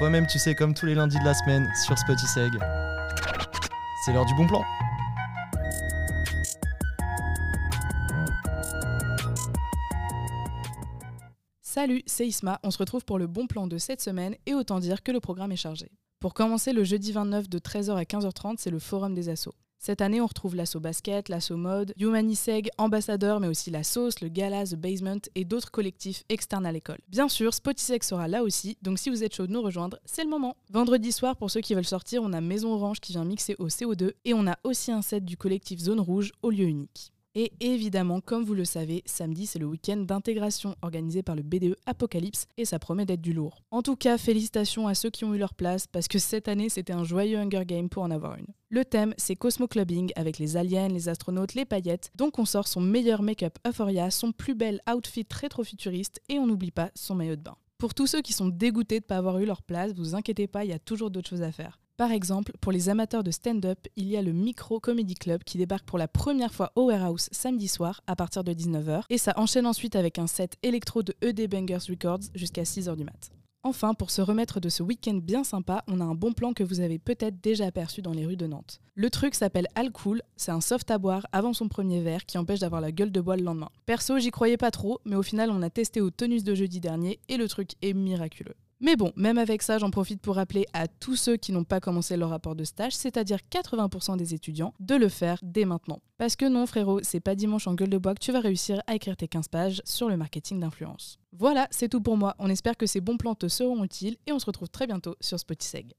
Toi-même, tu sais, comme tous les lundis de la semaine sur Spotiseg. C'est l'heure du bon plan. Salut, c'est Isma. On se retrouve pour le bon plan de cette semaine et autant dire que le programme est chargé. Pour commencer, le jeudi 29 de 13h à 15h30, c'est le Forum des Assos. Cette année, on retrouve l'assaut basket, l'assaut mode, Humaniseg, Ambassadeur, mais aussi la sauce, le gala, The Basement et d'autres collectifs externes à l'école. Bien sûr, Spotiseg sera là aussi, donc si vous êtes chaud de nous rejoindre, c'est le moment. Vendredi soir, pour ceux qui veulent sortir, on a Maison Orange qui vient mixer au CO2 et on a aussi un set du collectif Zone Rouge au lieu unique. Et évidemment, comme vous le savez, samedi c'est le week-end d'intégration organisé par le BDE Apocalypse et ça promet d'être du lourd. En tout cas, félicitations à ceux qui ont eu leur place parce que cette année c'était un joyeux Hunger Game pour en avoir une. Le thème c'est Cosmo Clubbing avec les aliens, les astronautes, les paillettes, donc on sort son meilleur make-up Euphoria, son plus bel outfit rétro-futuriste et on n'oublie pas son maillot de bain. Pour tous ceux qui sont dégoûtés de ne pas avoir eu leur place, vous inquiétez pas, il y a toujours d'autres choses à faire. Par exemple, pour les amateurs de stand-up, il y a le Micro Comedy Club qui débarque pour la première fois au Warehouse samedi soir à partir de 19h et ça enchaîne ensuite avec un set électro de ED Bangers Records jusqu'à 6h du mat'. Enfin, pour se remettre de ce week-end bien sympa, on a un bon plan que vous avez peut-être déjà aperçu dans les rues de Nantes. Le truc s'appelle Alcool, c'est un soft à boire avant son premier verre qui empêche d'avoir la gueule de bois le lendemain. Perso, j'y croyais pas trop, mais au final, on a testé au tonus de jeudi dernier et le truc est miraculeux. Mais bon, même avec ça, j'en profite pour rappeler à tous ceux qui n'ont pas commencé leur rapport de stage, c'est-à-dire 80% des étudiants, de le faire dès maintenant. Parce que non, frérot, c'est pas dimanche en gueule de bois que tu vas réussir à écrire tes 15 pages sur le marketing d'influence. Voilà, c'est tout pour moi. On espère que ces bons plans te seront utiles et on se retrouve très bientôt sur Spotiseg.